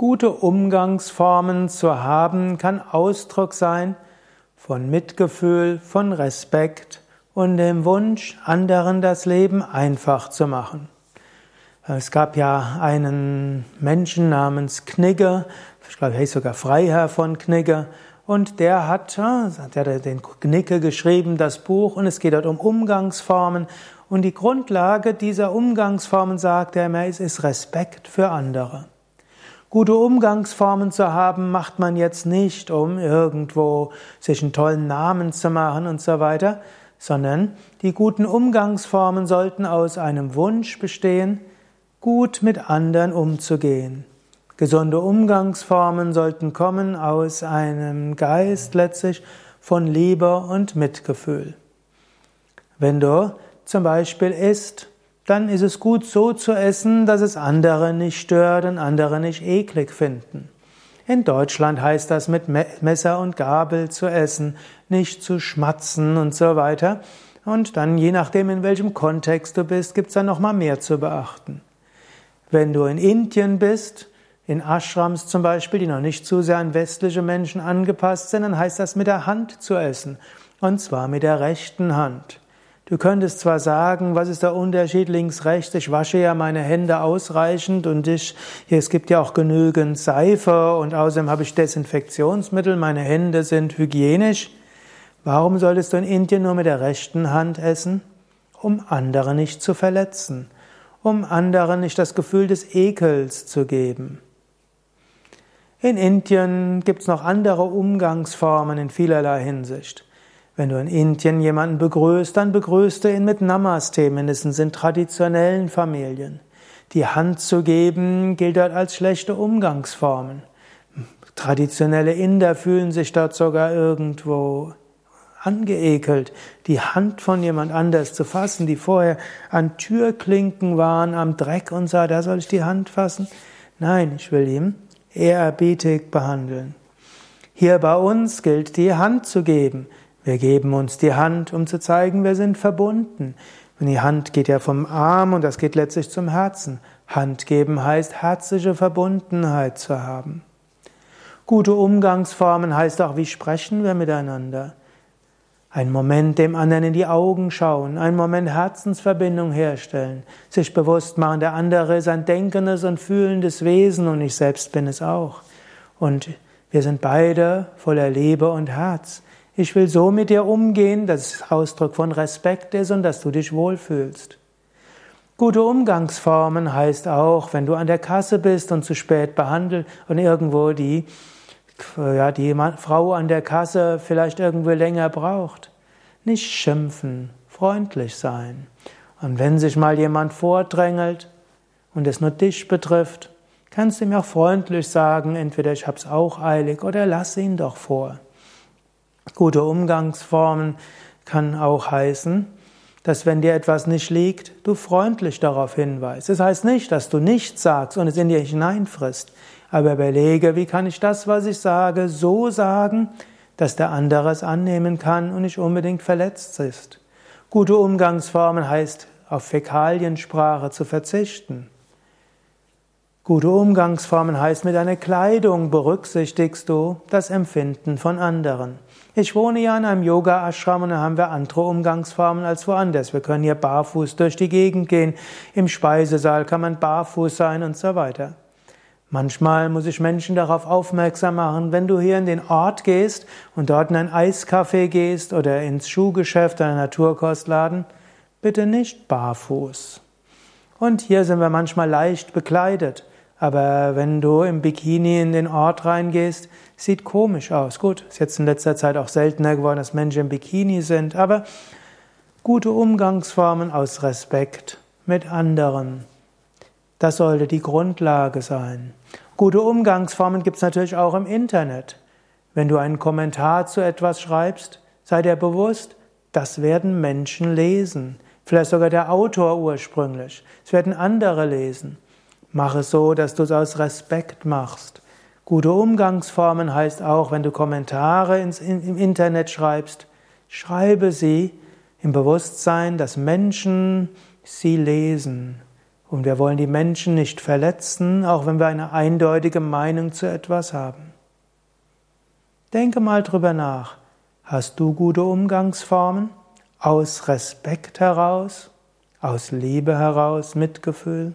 Gute Umgangsformen zu haben kann Ausdruck sein von Mitgefühl, von Respekt und dem Wunsch, anderen das Leben einfach zu machen. Es gab ja einen Menschen namens Knigge, ich glaube, er ist sogar Freiherr von Knigge, und der hat, der hat den Knicke geschrieben, das Buch, und es geht dort um Umgangsformen. Und die Grundlage dieser Umgangsformen, sagt er immer, ist, ist Respekt für andere. Gute Umgangsformen zu haben, macht man jetzt nicht, um irgendwo sich einen tollen Namen zu machen und so weiter, sondern die guten Umgangsformen sollten aus einem Wunsch bestehen, gut mit anderen umzugehen. Gesunde Umgangsformen sollten kommen aus einem Geist letztlich von Liebe und Mitgefühl. Wenn du zum Beispiel isst, dann ist es gut so zu essen, dass es andere nicht stört und andere nicht eklig finden. In Deutschland heißt das mit Messer und Gabel zu essen, nicht zu schmatzen und so weiter. Und dann, je nachdem, in welchem Kontext du bist, gibt's dann nochmal mehr zu beachten. Wenn du in Indien bist, in Ashrams zum Beispiel, die noch nicht zu sehr an westliche Menschen angepasst sind, dann heißt das mit der Hand zu essen. Und zwar mit der rechten Hand. Du könntest zwar sagen, was ist der Unterschied links, rechts? Ich wasche ja meine Hände ausreichend und ich, es gibt ja auch genügend Seife und außerdem habe ich Desinfektionsmittel, meine Hände sind hygienisch. Warum solltest du in Indien nur mit der rechten Hand essen? Um andere nicht zu verletzen, um anderen nicht das Gefühl des Ekels zu geben. In Indien gibt es noch andere Umgangsformen in vielerlei Hinsicht. Wenn du in Indien jemanden begrüßt, dann begrüßt du ihn mit Namaste, mindestens in traditionellen Familien. Die Hand zu geben gilt dort als schlechte Umgangsformen. Traditionelle Inder fühlen sich dort sogar irgendwo angeekelt, die Hand von jemand anders zu fassen, die vorher an Türklinken waren, am Dreck und sah, da soll ich die Hand fassen. Nein, ich will ihm ehrerbietig behandeln. Hier bei uns gilt die Hand zu geben. Wir geben uns die Hand, um zu zeigen, wir sind verbunden. Und die Hand geht ja vom Arm und das geht letztlich zum Herzen. Hand geben heißt herzliche Verbundenheit zu haben. Gute Umgangsformen heißt auch, wie sprechen wir miteinander. Ein Moment dem anderen in die Augen schauen, einen Moment Herzensverbindung herstellen, sich bewusst machen, der andere ist ein denkendes und fühlendes Wesen und ich selbst bin es auch. Und wir sind beide voller Liebe und Herz. Ich will so mit dir umgehen, dass es Ausdruck von Respekt ist und dass du dich wohlfühlst. Gute Umgangsformen heißt auch, wenn du an der Kasse bist und zu spät behandelt und irgendwo die, ja, die Frau an der Kasse vielleicht irgendwo länger braucht. Nicht schimpfen, freundlich sein. Und wenn sich mal jemand vordrängelt und es nur dich betrifft, kannst du ihm auch freundlich sagen, entweder ich hab's auch eilig oder lass ihn doch vor. Gute Umgangsformen kann auch heißen, dass wenn dir etwas nicht liegt, du freundlich darauf hinweist. Das heißt nicht, dass du nichts sagst und es in dir hineinfrisst, aber überlege, wie kann ich das, was ich sage, so sagen, dass der andere es annehmen kann und nicht unbedingt verletzt ist. Gute Umgangsformen heißt, auf Fäkaliensprache zu verzichten. Gute Umgangsformen heißt, mit deiner Kleidung berücksichtigst du das Empfinden von anderen. Ich wohne ja in einem Yoga-Ashram und da haben wir andere Umgangsformen als woanders. Wir können hier barfuß durch die Gegend gehen, im Speisesaal kann man barfuß sein und so weiter. Manchmal muss ich Menschen darauf aufmerksam machen, wenn du hier in den Ort gehst und dort in ein Eiscafé gehst oder ins Schuhgeschäft oder Naturkostladen, bitte nicht barfuß. Und hier sind wir manchmal leicht bekleidet. Aber wenn du im Bikini in den Ort reingehst, sieht komisch aus. Gut, ist jetzt in letzter Zeit auch seltener geworden, dass Menschen im Bikini sind, aber gute Umgangsformen aus Respekt mit anderen. Das sollte die Grundlage sein. Gute Umgangsformen gibt es natürlich auch im Internet. Wenn du einen Kommentar zu etwas schreibst, sei dir bewusst, das werden Menschen lesen. Vielleicht sogar der Autor ursprünglich. Es werden andere lesen. Mach es so, dass du es aus Respekt machst. Gute Umgangsformen heißt auch, wenn du Kommentare ins, im Internet schreibst, schreibe sie im Bewusstsein, dass Menschen sie lesen Und wir wollen die Menschen nicht verletzen, auch wenn wir eine eindeutige Meinung zu etwas haben. Denke mal drüber nach. Hast du gute Umgangsformen? Aus Respekt heraus? Aus Liebe heraus? Mitgefühl?